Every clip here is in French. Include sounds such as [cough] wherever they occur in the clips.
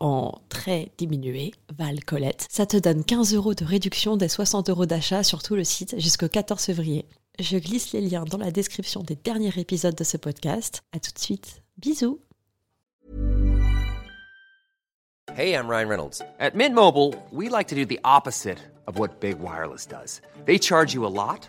en très diminué, Val Colette. Ça te donne 15 euros de réduction des 60 euros d'achat sur tout le site jusqu'au 14 février. Je glisse les liens dans la description des derniers épisodes de ce podcast. À tout de suite. Bisous. Hey, I'm Ryan Reynolds. At Mint Mobile, we like to do the opposite of what Big Wireless does. They charge you a lot.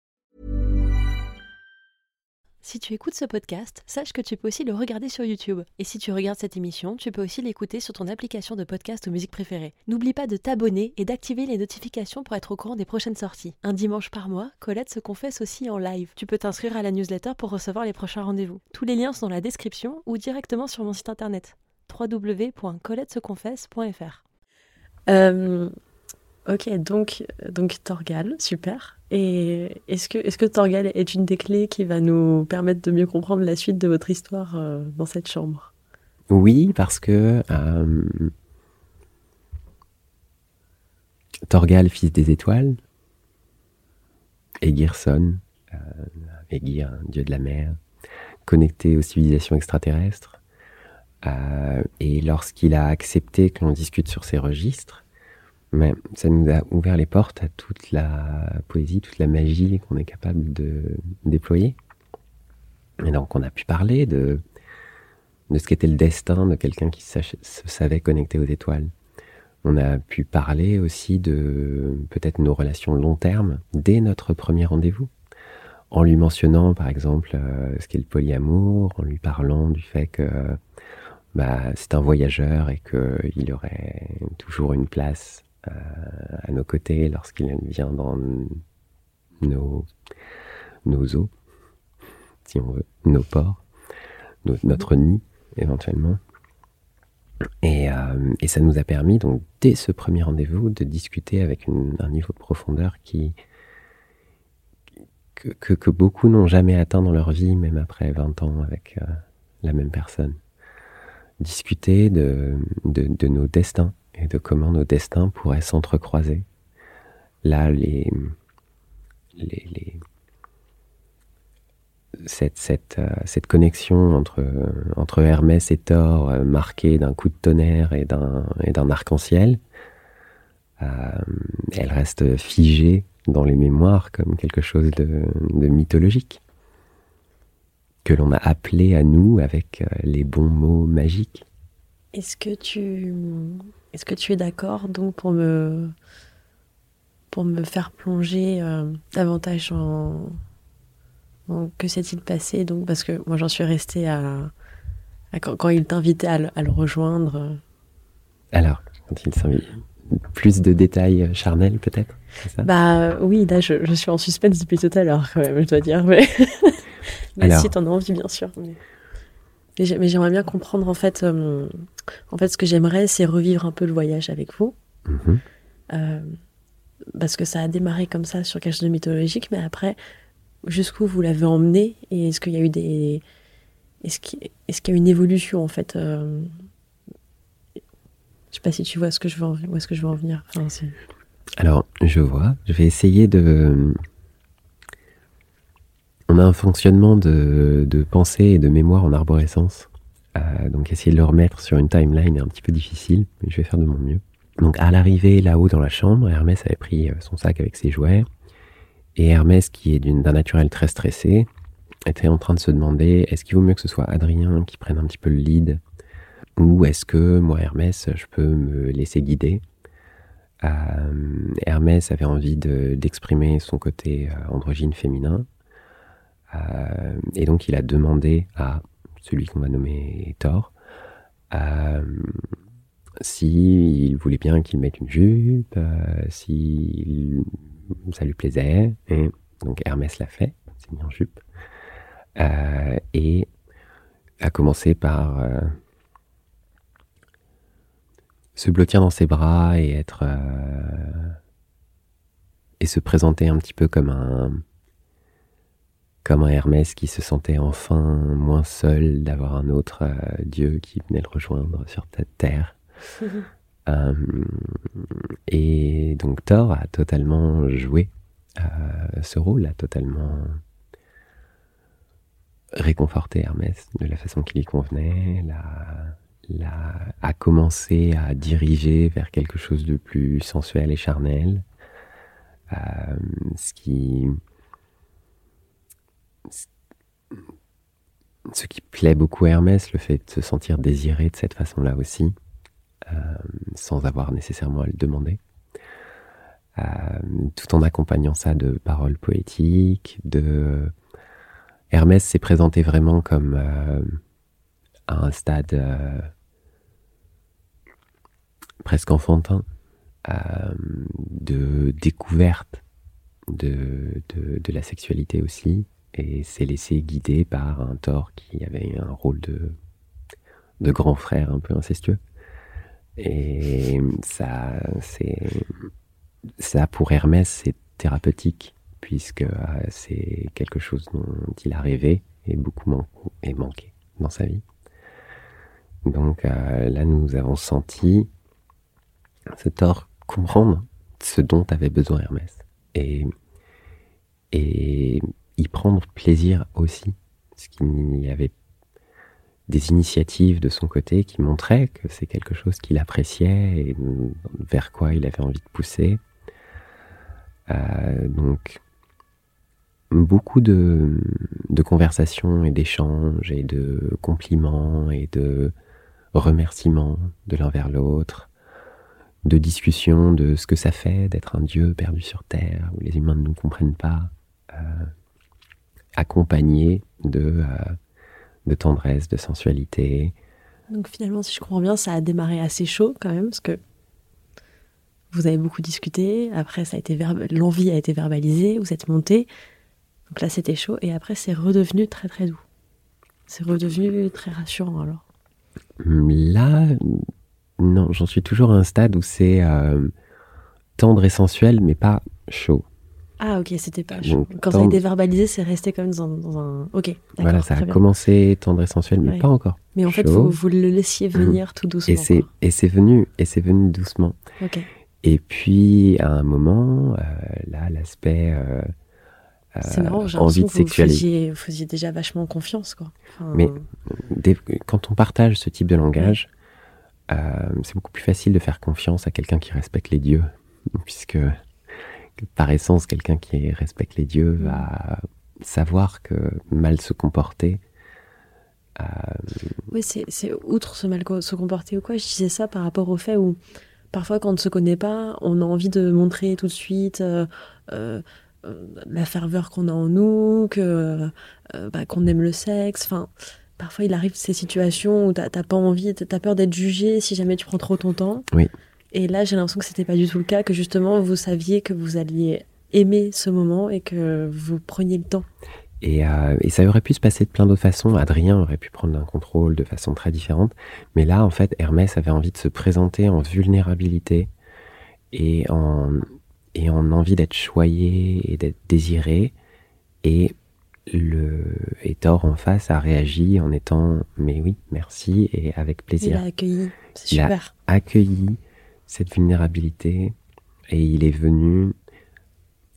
Si tu écoutes ce podcast, sache que tu peux aussi le regarder sur YouTube. Et si tu regardes cette émission, tu peux aussi l'écouter sur ton application de podcast ou musique préférée. N'oublie pas de t'abonner et d'activer les notifications pour être au courant des prochaines sorties. Un dimanche par mois, Colette se confesse aussi en live. Tu peux t'inscrire à la newsletter pour recevoir les prochains rendez-vous. Tous les liens sont dans la description ou directement sur mon site internet www.coletteseconfesse.fr. Euh, ok, donc, donc Torgal, super. Et est-ce que, Torgal est une des clés qui va nous permettre de mieux comprendre la suite de votre histoire euh, dans cette chambre? Oui, parce que euh, Torgal, fils des étoiles, Egirson, euh, Egir, dieu de la mer, connecté aux civilisations extraterrestres, euh, et lorsqu'il a accepté que l'on discute sur ces registres, mais ça nous a ouvert les portes à toute la poésie, toute la magie qu'on est capable de déployer. Et donc on a pu parler de, de ce qu'était le destin de quelqu'un qui se savait connecté aux étoiles. On a pu parler aussi de peut-être nos relations long terme dès notre premier rendez-vous, en lui mentionnant par exemple euh, ce qu'est le polyamour, en lui parlant du fait que bah, c'est un voyageur et qu'il aurait toujours une place à nos côtés lorsqu'il vient dans nos, nos eaux, si on veut, nos ports, notre nid éventuellement. Et, euh, et, ça nous a permis, donc, dès ce premier rendez-vous, de discuter avec un niveau de profondeur qui, que, que, beaucoup n'ont jamais atteint dans leur vie, même après 20 ans avec euh, la même personne. Discuter de, de, nos destins, et de comment nos destins pourraient s'entrecroiser. Là, les, euh, cette, connexion entre, Hermès et Thor, euh, marquée d'un coup de tonnerre et d'un, et d'un arc-en-ciel, euh, elle reste figée dans les mémoires comme quelque chose de, de mythologique, que l'on a appelé à nous avec les bons mots magiques. Est-ce que tu est-ce que tu es d'accord donc pour me pour me faire plonger euh, davantage en, que s'est-il passé? Donc parce que moi j'en suis restée à, quand, il t'invitait à, le rejoindre. Alors quand il s'invite plus de détails euh, charnels peut-être Bah oui là je, suis en suspense depuis tout à l'heure quand même je dois dire mais, [laughs] [laughs] mais si t'en as envie bien sûr. Mais j'aimerais bien comprendre en fait, euh, en fait, ce que j'aimerais, c'est revivre un peu le voyage avec vous, mhm. euh, parce que ça a démarré comme ça sur quelque chose de mythologique, mais après, jusqu'où vous l'avez emmené et est-ce qu'il y a eu des, est-ce qu'il est y a une évolution en fait euh... Je sais pas si tu vois ce que je veux en, où est-ce que je veux en venir. Alors, je vois. Je vais essayer de on a un fonctionnement de, pensée et de mémoire en arborescence. Euh, donc essayer de le remettre sur une timeline est un petit peu difficile, mais je vais faire de mon mieux. Donc à l'arrivée là-haut dans la chambre, Hermès avait pris euh, son sac avec ses jouets Et Hermès, qui est d'un naturel très stressé, était en train de se demander est-ce qu'il vaut mieux que ce soit Adrien qui prenne un petit peu le lead? Ou est-ce que moi, Hermès, je peux me laisser guider? Euh, Hermès avait envie d'exprimer son côté androgyne féminin. Euh, et donc il a demandé à celui qu'on va nommer Thor s'il voulait bien qu'il mette une jupe, si ça lui plaisait. Et donc Hermès l'a fait, s'est mis en jupe. et a commencé par se blottir dans ses bras et être euh, et se présenter un petit peu comme un comme un Hermès qui se sentait enfin moins seul d'avoir un autre euh, dieu qui venait le rejoindre sur cette terre. [laughs] Euh, et donc Thor a totalement joué ce rôle, a totalement réconforté Hermès de la façon qui lui convenait, l'a a commencé à diriger vers quelque chose de plus sensuel et charnel. Euh, ce qui ce qui plaît beaucoup à Hermès, le fait de se sentir désiré de cette façon-là aussi, euh, sans avoir nécessairement à le demander, euh, tout en accompagnant ça de paroles poétiques, Hermès s'est présenté vraiment comme à un stade presque enfantin euh, de découverte de, la sexualité aussi, et s'est laissé guider par un Thor qui avait un rôle de, de grand frère un peu incestueux. Et ça, c'est ça pour Hermès, c'est thérapeutique puisque euh, c'est quelque chose dont il a rêvé et beaucoup manqué dans sa vie. Donc euh, là, nous avons senti ce tort comprendre ce dont avait besoin Hermès et, et y prendre plaisir aussi, ce qu'il y avait des initiatives de son côté qui montraient que c'est quelque chose qu'il appréciait et vers quoi il avait envie de pousser. Euh, donc, beaucoup de, de conversations et d'échanges et de compliments et de remerciements de l'un vers l'autre de discussion de ce que ça fait d'être un dieu perdu sur Terre, où les humains ne nous comprennent pas, euh, accompagné de, euh, de tendresse, de sensualité. Donc finalement, si je comprends bien, ça a démarré assez chaud quand même, parce que vous avez beaucoup discuté, après ça a été l'envie a été verbalisée, vous êtes monté, donc là c'était chaud, et après c'est redevenu très très doux. C'est redevenu très rassurant alors. Là, non, j'en suis toujours à un stade où c'est euh, tendre et sensuel, mais pas chaud. Ah ok, c'était pas chaud. Quand ça a été verbalisé, c'est resté comme dans, un... Ok, Voilà, ça a commencé tendre et sensuel, mais pas encore. Mais en fait, vous, vous le laissiez mmh. venir tout doucement. Et c'est venu, et c'est venu doucement. Ok. Et puis, à un moment, euh, là, l'aspect... Euh, c'est marrant, envie de sexualité. Vous, faisiez, déjà vachement confiance, quoi. Mais quand on partage ce type de langage, euh, c'est beaucoup plus facile de faire confiance à quelqu'un qui respecte les dieux, [laughs] puisque par essence, quelqu'un qui respecte les dieux va savoir que mal se comporter. Euh, oui, c'est outre ce mal se comporter ou quoi, je disais ça par rapport au fait où parfois quand on ne se connaît pas, on a envie de montrer tout de suite euh, la ferveur qu'on a en nous, que bah, qu'on aime le sexe, enfin parfois il arrive ces situations où t'as pas envie, t'as peur d'être jugé si jamais tu prends trop ton temps. Oui. Et là, j'ai l'impression que c'était pas du tout le cas, que justement vous saviez que vous alliez aimer ce moment et que vous preniez le temps. Et, euh, et ça aurait pu se passer de plein d'autres façons. Adrien aurait pu prendre un contrôle de façon très différente. Mais là, en fait, Hermès avait envie de se présenter en vulnérabilité et en, et en envie d'être choyé et d'être désiré. Et le et Thor en face a réagi en étant mais oui merci et avec plaisir. Il a accueilli, c'est super. A accueilli cette vulnérabilité et il est venu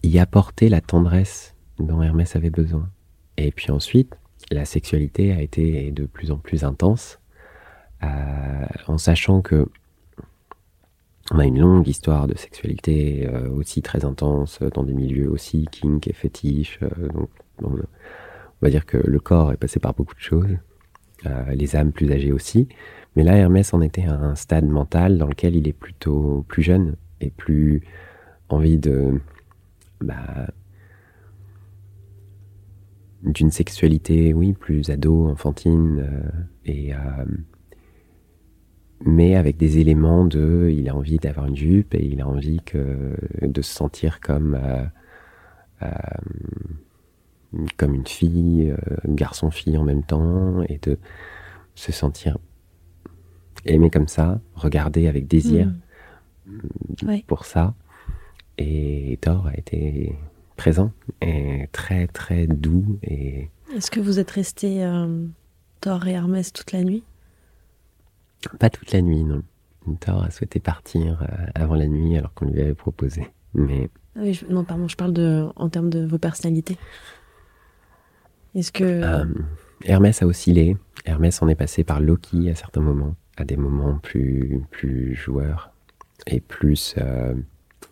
y apporter la tendresse dont Hermès avait besoin. Et puis ensuite, la sexualité a été de plus en plus intense, euh, en sachant que On a une longue histoire de sexualité euh, aussi très intense dans des milieux aussi kink et fétiche. Euh, donc, on va dire que le corps est passé par beaucoup de choses, euh, les âmes plus âgées aussi. Mais là, Hermès en était à un stade mental dans lequel il est plutôt plus jeune et plus envie de bah, d'une sexualité, oui, plus ado, enfantine, et mais avec des éléments de, il a envie d'avoir une jupe et il a envie que, de se sentir comme, euh, euh, comme une fille, euh, garçon-fille en même temps, et de se sentir aimé comme ça, regarder avec désir mmh. pour ça. Et Thor a été présent et très très doux. Et... Est-ce que vous êtes restés Thor et Hermès toute la nuit? Pas toute la nuit, non. Thor a souhaité partir euh, avant la nuit alors qu'on lui avait proposé. Mais... Ah non, pardon, je parle de, en termes de vos personnalités. Est-ce que... Euh, Hermès a oscillé. Hermès en est passé par Loki à certains moments, à des moments plus, plus joueurs et plus euh,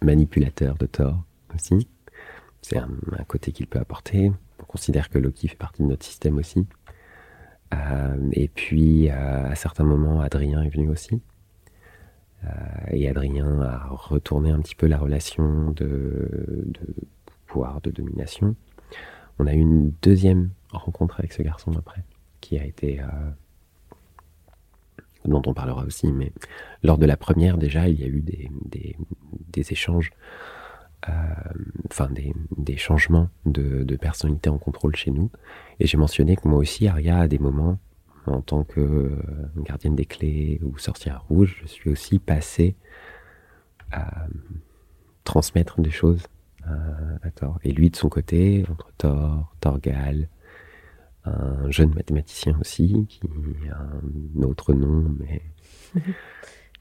manipulateur de Thor aussi. C'est un, côté qu'il peut apporter. On considère que Loki fait partie de notre système aussi. Euh, et puis, euh, à certains moments, Adrien est venu aussi. Euh, et Adrien a retourné un petit peu la relation de, pouvoir, de domination. On a eu une deuxième rencontre avec ce garçon après, qui a été dont on parlera aussi, mais lors de la première déjà, il y a eu des, échanges euh, enfin des, changements de, personnalité en contrôle chez nous. Et j'ai mentionné que moi aussi, Aria, a des moments, en tant que euh, gardienne des clés ou sorcière rouge, je suis aussi passé à transmettre des choses à, Thor. Et lui, de son côté, entre Thor, Thorgal, un jeune mathématicien aussi, qui a un autre nom, mais... [laughs]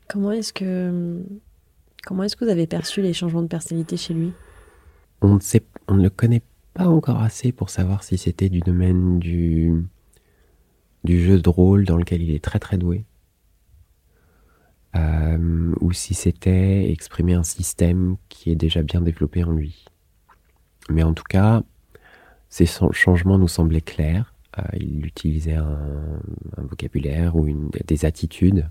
Comment est-ce que Comment est-ce que vous avez perçu les changements de personnalité chez lui? On ne, sait, on ne le connaît pas encore assez pour savoir si c'était du domaine du, du jeu de rôle dans lequel il est très très doué. Euh, ou si c'était exprimer un système qui est déjà bien développé en lui. Mais en tout cas, ces changements nous semblaient clairs. Euh, il utilisait un, vocabulaire ou des attitudes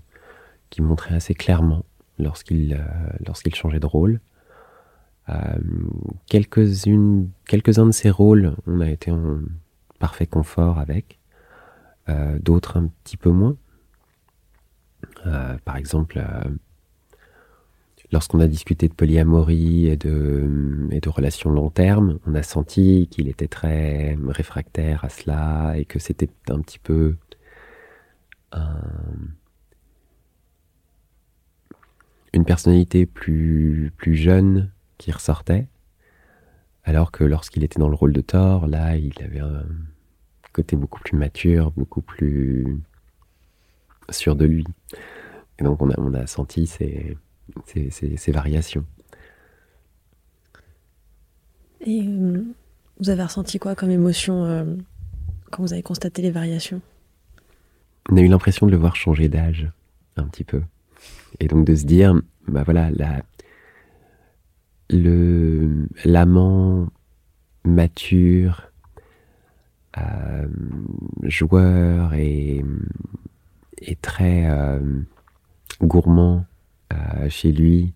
qui montraient assez clairement lorsqu'il euh, changeait de rôle. Euh, quelques-unes, quelques-uns de ces rôles, on a été en parfait confort avec, d'autres un petit peu moins. par exemple, lorsqu'on a discuté de polyamorie et de, relations long terme, on a senti qu'il était très réfractaire à cela et que c'était un petit peu un, une personnalité plus, jeune qui ressortait, alors que lorsqu'il était dans le rôle de Thor, là, il avait un côté beaucoup plus mature, beaucoup plus sûr de lui. Et donc on a, on a senti ces, ces, ces, variations. Et euh, vous avez ressenti quoi comme émotion euh, quand vous avez constaté les variations? On a eu l'impression de le voir changer d'âge, un petit peu. Et donc de se dire, bah voilà, la, le, l'amant mature, euh, joueur et, et très gourmand chez lui,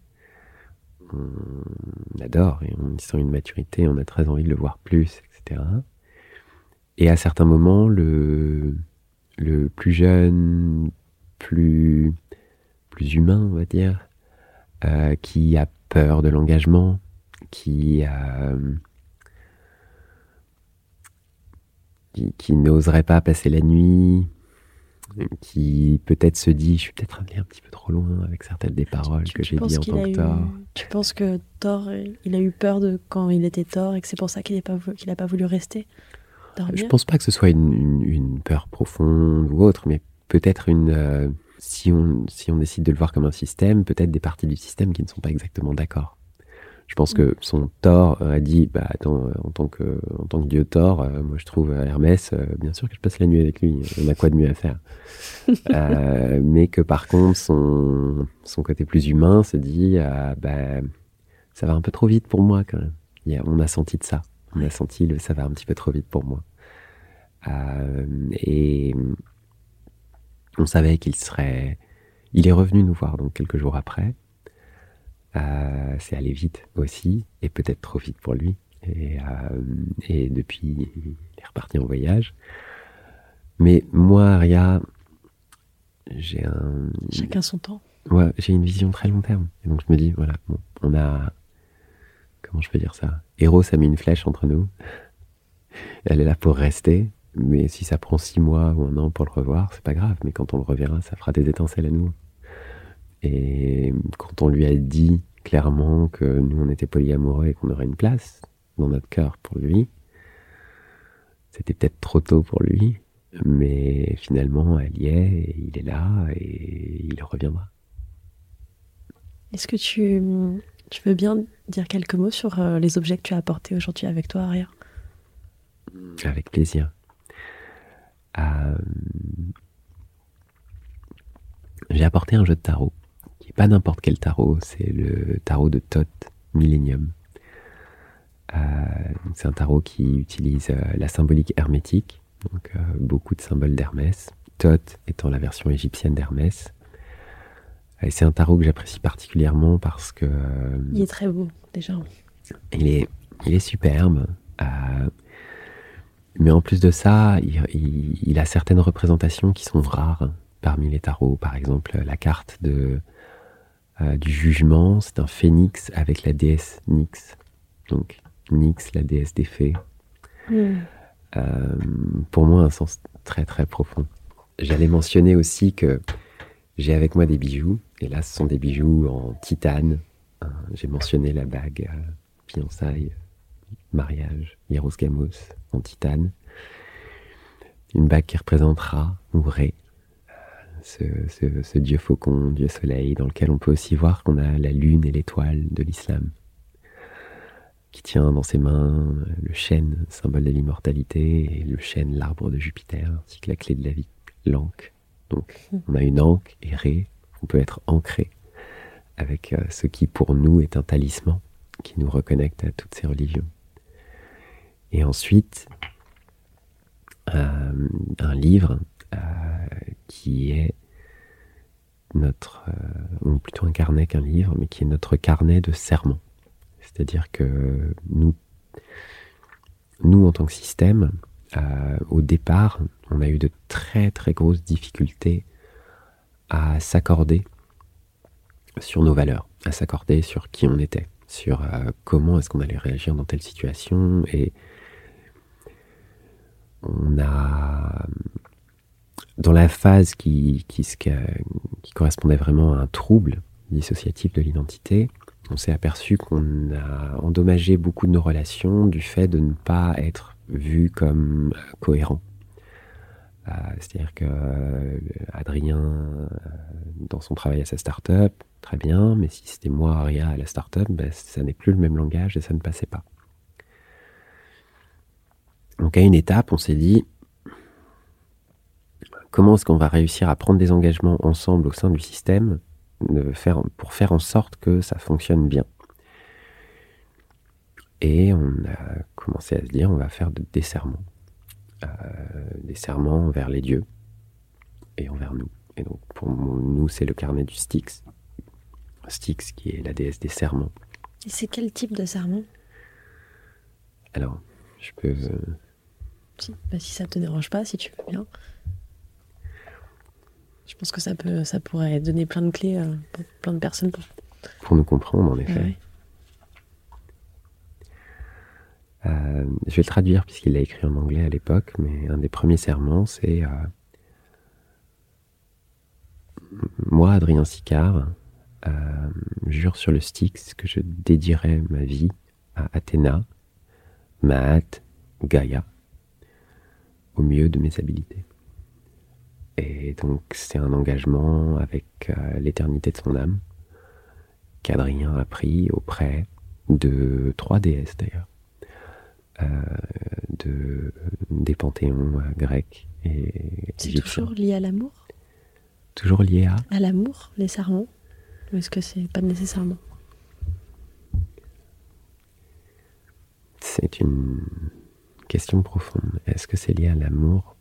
on adore et on sent une maturité, on a très envie de le voir plus, etc. Et à certains moments, le, plus jeune, plus plus humain, on va dire, euh, qui a peur de l'engagement, qui, qui, n'oserait pas passer la nuit, qui peut-être se dit, je suis peut-être allé un petit peu trop loin avec certaines des paroles que j'ai dit en tant que Thor. Tu penses que Thor, il a eu peur de quand il était Thor et que c'est pour ça qu'il n'a pas, pas voulu rester Je pense pas que ce soit une, peur profonde ou autre, mais peut-être une, euh, si on, si on décide de le voir comme un système, peut-être des parties du système qui ne sont pas exactement d'accord. Je pense que son Thor a dit, bah attends, en tant que, en tant que dieu Thor, euh, moi je trouve Hermès, euh, bien sûr que je passe la nuit avec lui, on a quoi de mieux à faire? [laughs] Euh, mais que par contre, son, son côté plus humain se dit, bah ça va un peu trop vite pour moi quand même. on a senti de ça, on a senti le ça va un petit peu trop vite pour moi. et on savait qu'il serait, il est revenu nous voir donc quelques jours après. Euh, c'est allé vite aussi, et peut-être trop vite pour lui. Et, euh, et, depuis, il est reparti en voyage. Mais moi, Aria, j'ai un. Chacun son temps. Ouais, j'ai une vision très long terme. Et donc je me dis, voilà, bon, on a. Comment je peux dire ça? Héros, ça met une flèche entre nous. Elle est là pour rester. Mais si ça prend six mois ou un an pour le revoir, c'est pas grave. Mais quand on le reverra, ça fera des étincelles à nous. Et quand on lui a dit clairement que nous on était polyamoureux et qu'on aurait une place dans notre cœur pour lui, c'était peut-être trop tôt pour lui, mais finalement elle y est, et il est là et il reviendra. Est-ce que tu, tu veux bien dire quelques mots sur euh, les objets que tu as apportés aujourd'hui avec toi, Aria? Avec plaisir. Euh, j'ai apporté un jeu de tarot pas n'importe quel tarot, c'est le tarot de Thoth Millennium. Euh, c'est un tarot qui utilise euh, la symbolique hermétique, donc euh, beaucoup de symboles d'Hermès, Thoth étant la version égyptienne d'Hermès. Et c'est un tarot que j'apprécie particulièrement parce que... il est très beau, déjà. Il est, il est superbe. mais en plus de ça, il, il, a certaines représentations qui sont rares parmi les tarots. Par exemple, la carte de euh, du jugement. C'est un phénix avec la déesse Nyx. Donc, Nyx, la déesse des fées. Hmm. Euh, pour moi, un sens très très profond. J'allais mentionner aussi que j'ai avec moi des bijoux. Et là, ce sont des bijoux en titane. Hein, j'ai mentionné la bague euh, fiançailles, mariage, Hieros Gamos en titane. Une bague qui représentera Ré, ce, dieu faucon, dieu soleil, dans lequel on peut aussi voir qu'on a la lune et l'étoile de l'islam, qui tient dans ses mains le chêne, symbole de l'immortalité, et le chêne, l'arbre de Jupiter, ainsi que la clé de la vie, l'anque. Donc on a une anque et ré, on peut être ancré avec euh, ce qui pour nous est un talisman qui nous reconnecte à toutes ces religions. Et ensuite, euh, un livre qui est notre, euh, ou plutôt un carnet qu'un livre, mais qui est notre carnet de serments. C'est-à-dire que nous, nous en tant que système, euh, au départ, on a eu de très très grosses difficultés à s'accorder sur nos valeurs, à s'accorder sur qui on était, sur comment est-ce qu'on allait réagir dans telle situation. Et on a dans la phase qui, correspondait vraiment à un trouble dissociatif de l'identité, on s'est aperçu qu'on a endommagé beaucoup de nos relations du fait de ne pas être vu comme cohérent. Euh, c'est-à-dire que euh, Adrien, euh, dans son travail à sa start-up, très bien, mais si c'était moi, Aria, à la start-up, ben, ça n'est plus le même langage et ça ne passait pas. Donc à une étape, on s'est dit, comment est-ce qu'on va réussir à prendre des engagements ensemble au sein du système faire, pour faire en sorte que ça fonctionne bien? Et on a commencé à se dire, on va faire des serments. Euh, des serments envers les dieux et envers nous. Et donc pour nous, c'est le carnet du Styx. Styx qui est la déesse des serments. Et c'est quel type de serment Alors, je peux... Euh, si, bah, si ça te dérange pas, si tu veux bien. Je pense que ça, peut, ça pourrait donner plein de clés euh, pour plein de personnes. Pour, nous comprendre, en effet. Euh, je vais le traduire puisqu'il l'a écrit en anglais à l'époque, mais un des premiers serments, c'est euh, Moi, Adrien Sicard, jure sur le Styx que je dédierai ma vie à Athéna, Maat, Gaïa, au mieux de mes habilités. Et donc c'est un engagement avec euh, l'éternité de son âme qu'Adrien a pris auprès de trois déesses d'ailleurs, de, des panthéons grecs et C'est toujours lié à l'amour? Toujours lié à? À l'amour, les serments Ou est-ce que c'est pas nécessairement? C'est une question profonde. Est-ce que c'est lié à l'amour?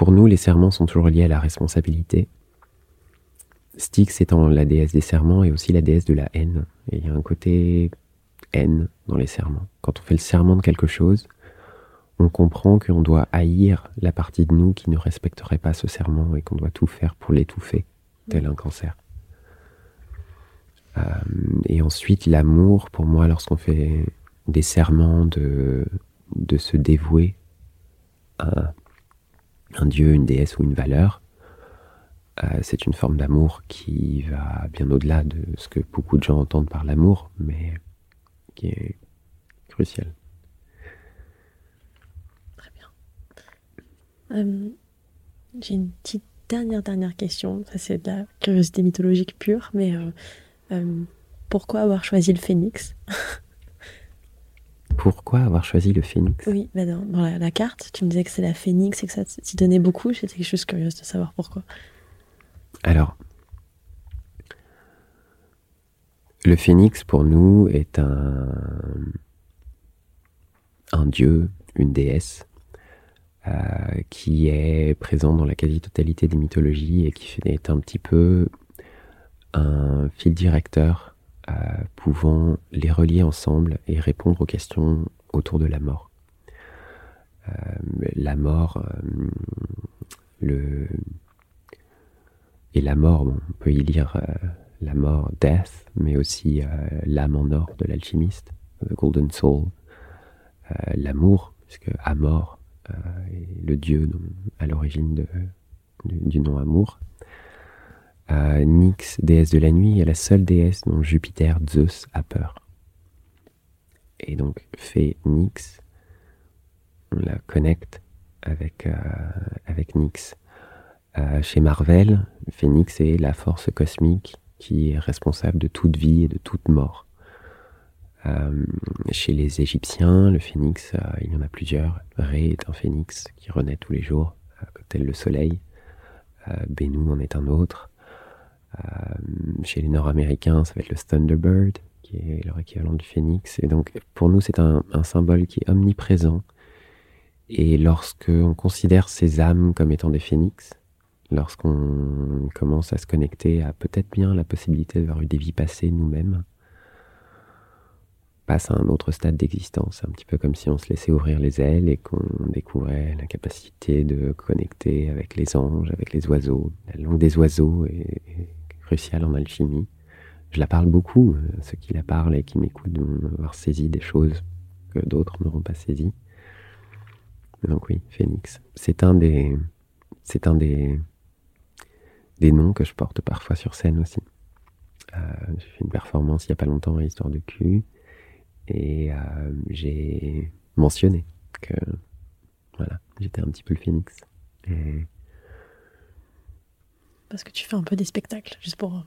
Pour nous, les serments sont toujours liés à la responsabilité. Styx étant la déesse des serments et aussi la déesse de la haine. Il y a un côté haine dans les serments. Quand on fait le serment de quelque chose, on comprend qu'on doit haïr la partie de nous qui ne respecterait pas ce serment et qu'on doit tout faire pour l'étouffer, tel un cancer. Euh, et ensuite, l'amour, pour moi, lorsqu'on fait des serments de, de se dévouer à un dieu, une déesse ou une valeur, euh, c'est une forme d'amour qui va bien au-delà de ce que beaucoup de gens entendent par l'amour, mais qui est crucial. Euh, J'ai une petite dernière, dernière question. Ça, c'est de la curiosité mythologique pure, mais euh, pourquoi avoir choisi le phénix? [laughs] Pourquoi avoir choisi le phénix? Oui, bah dans, dans la, la carte, tu me disais que c'est la phénix et que ça t'y donnait beaucoup. J'étais juste curieuse de savoir pourquoi. Alors, le phénix pour nous est un, un dieu, une déesse, euh, qui est présent dans la quasi-totalité des mythologies et qui est un petit peu un fil directeur pouvant les relier ensemble et répondre aux questions autour de la mort. Euh, la mort, euh, le, et la mort, on peut y lire euh, la mort, death, mais aussi euh, l'âme en or de l'alchimiste, the golden soul, euh, l'amour, puisque Amor euh, est le dieu à l'origine du nom amour. Nyx, déesse de la nuit, est la seule déesse dont Jupiter, Zeus, a peur. Et donc, fait on la connecte avec, euh, Nyx. Euh, chez Marvel, Phénix est la force cosmique qui est responsable de toute vie et de toute mort. Euh, chez les Égyptiens, le phénix, il y en a plusieurs. Ré est un phénix qui renaît tous les jours, euh, tel le soleil. Bennu en est un autre. Euh, chez les Nord-Américains, ça va être le Thunderbird, qui est leur équivalent du phénix. Et donc, pour nous, c'est un, symbole qui est omniprésent. Et lorsque on considère ces âmes comme étant des phénix, lorsqu'on commence à se connecter à peut-être bien la possibilité d'avoir eu des vies passées nous-mêmes, passe à un autre stade d'existence, un petit peu comme si on se laissait ouvrir les ailes et qu'on découvrait la capacité de connecter avec les anges, avec les oiseaux. La langue des oiseaux cruciale en alchimie. Je la parle beaucoup, euh, ceux qui la parlent et qui m'écoutent vont avoir saisi des choses que d'autres n'auront pas saisies. Donc oui, Phénix, c'est un des, c'est un des, des noms que je porte parfois sur scène aussi. Euh, j'ai fait une performance il y a pas longtemps à Histoire de cul et euh, j'ai mentionné que voilà, j'étais un petit peu le phénix. Parce que tu fais un peu des spectacles, juste pour. euh,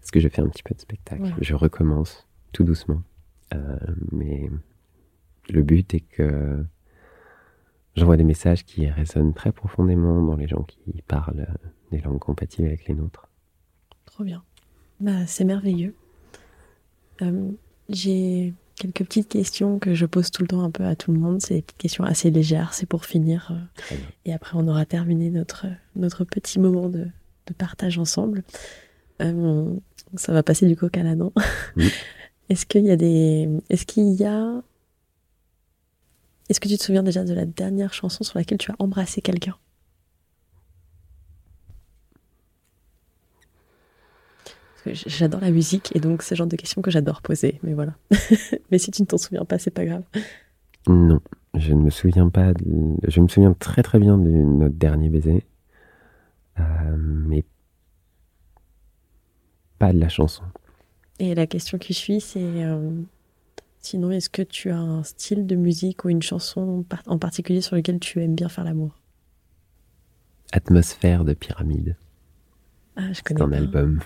parce que je fais un petit peu de spectacle, Ouais. je recommence tout doucement. Euh, mais le but est que j'envoie des messages qui résonnent très profondément dans les gens qui parlent des langues compatibles avec les nôtres. Trop bien. Bah, c'est merveilleux. Euh, J'ai quelques petites questions que je pose tout le temps un peu à tout le monde. C'est des petites questions assez légères, c'est pour finir. euh, et après, on aura terminé notre, notre petit moment de, de partage ensemble. Euh, ça va passer du coq à l'âne. Oui. [laughs] Est-ce qu'il y a des. Est-ce qu'il y a. Est-ce que tu te souviens déjà de la dernière chanson sur laquelle tu as embrassé quelqu'un? J'adore la musique et donc c'est le genre de questions que j'adore poser, mais voilà. [laughs] mais si tu ne t'en souviens pas, c'est pas grave. Non, je ne me souviens pas. de- Je me souviens très très bien de notre dernier baiser, mais pas de la chanson. Et la question qui suit, c'est euh, sinon, est-ce que tu as un style de musique ou une chanson en particulier sur lequel tu aimes bien faire l'amour? Atmosphère de pyramide. Ah, je C'est un pas. album.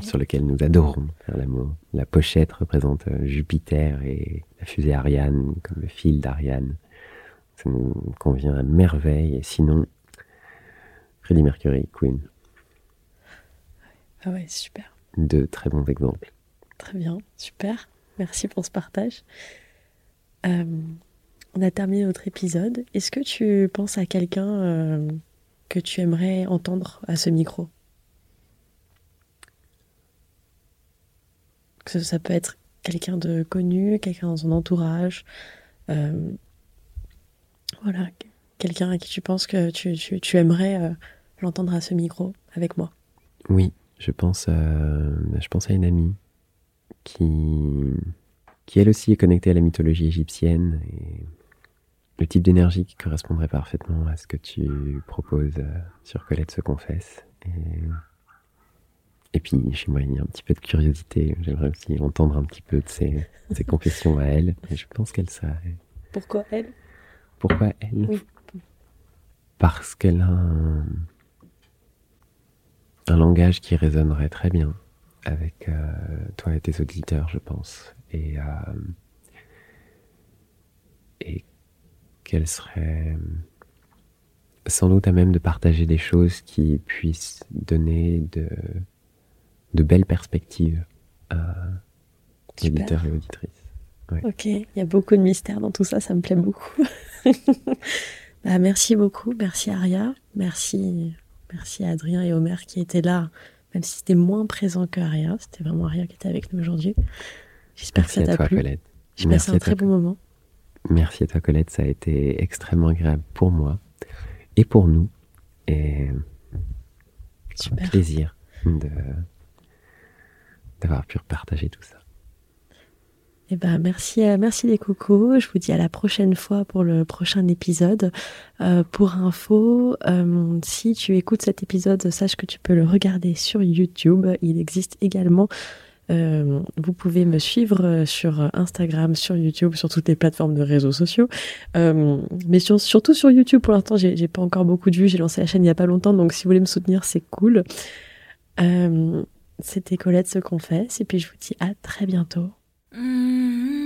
sur lequel nous adorons faire l'amour. La pochette représente euh, Jupiter et la fusée Ariane, comme le fil d'Ariane. Ça nous convient à merveille. Et sinon, Freddie Mercury, Queen. Ah ouais, super. Deux très bons exemples. Très bien, super. Merci pour ce partage. Euh, on a terminé notre épisode. Est-ce que tu penses à quelqu'un euh, que tu aimerais entendre à ce micro? Que ça peut être quelqu'un de connu, quelqu'un dans son entourage. Euh, voilà, quelqu'un à qui tu penses que tu, aimerais euh, l'entendre à ce micro avec moi. Oui, je pense, à, je pense à une amie qui, qui elle aussi est connectée à la mythologie égyptienne et le type d'énergie qui correspondrait parfaitement à ce que tu proposes euh, sur Colette se confesse. Et et puis, chez moi, il y a un petit peu de curiosité. J'aimerais aussi entendre un petit peu de ses, confessions à elle. Et je pense qu'elle sait. Pourquoi elle? Pourquoi elle? Oui. Parce qu'elle a un, langage qui résonnerait très bien avec euh, toi et tes auditeurs, je pense. Et, euh, et qu'elle serait sans doute à même de partager des choses qui puissent donner de de belles perspectives à auditeurs et auditrices. Ok, il y a beaucoup de mystères dans tout ça, ça me plaît beaucoup. [laughs] bah, merci beaucoup, merci Aria, merci, merci à Adrien et Omer qui étaient là, même si c'était moins présent que Aria, c'était vraiment Aria qui était avec nous aujourd'hui. J'espère que ça t'a plu. Colette. J'ai passé un très bon moment. Merci à toi Colette, ça a été extrêmement agréable pour moi et pour nous. Et c'est un plaisir de d'avoir pu partager tout ça. Eh ben, merci, euh, merci les cocos. Je vous dis à la prochaine fois pour le prochain épisode. Euh, pour info, euh, si tu écoutes cet épisode, sache que tu peux le regarder sur YouTube. Il existe également. vous pouvez me suivre sur Instagram, sur YouTube, sur toutes les plateformes de réseaux sociaux. mais surtout sur YouTube, pour l'instant, j'ai pas encore beaucoup de vues. J'ai lancé la chaîne il y a pas longtemps, donc si vous voulez me soutenir, c'est cool. C'était Colette se confesse et puis je vous dis à très bientôt. Mm-hmm.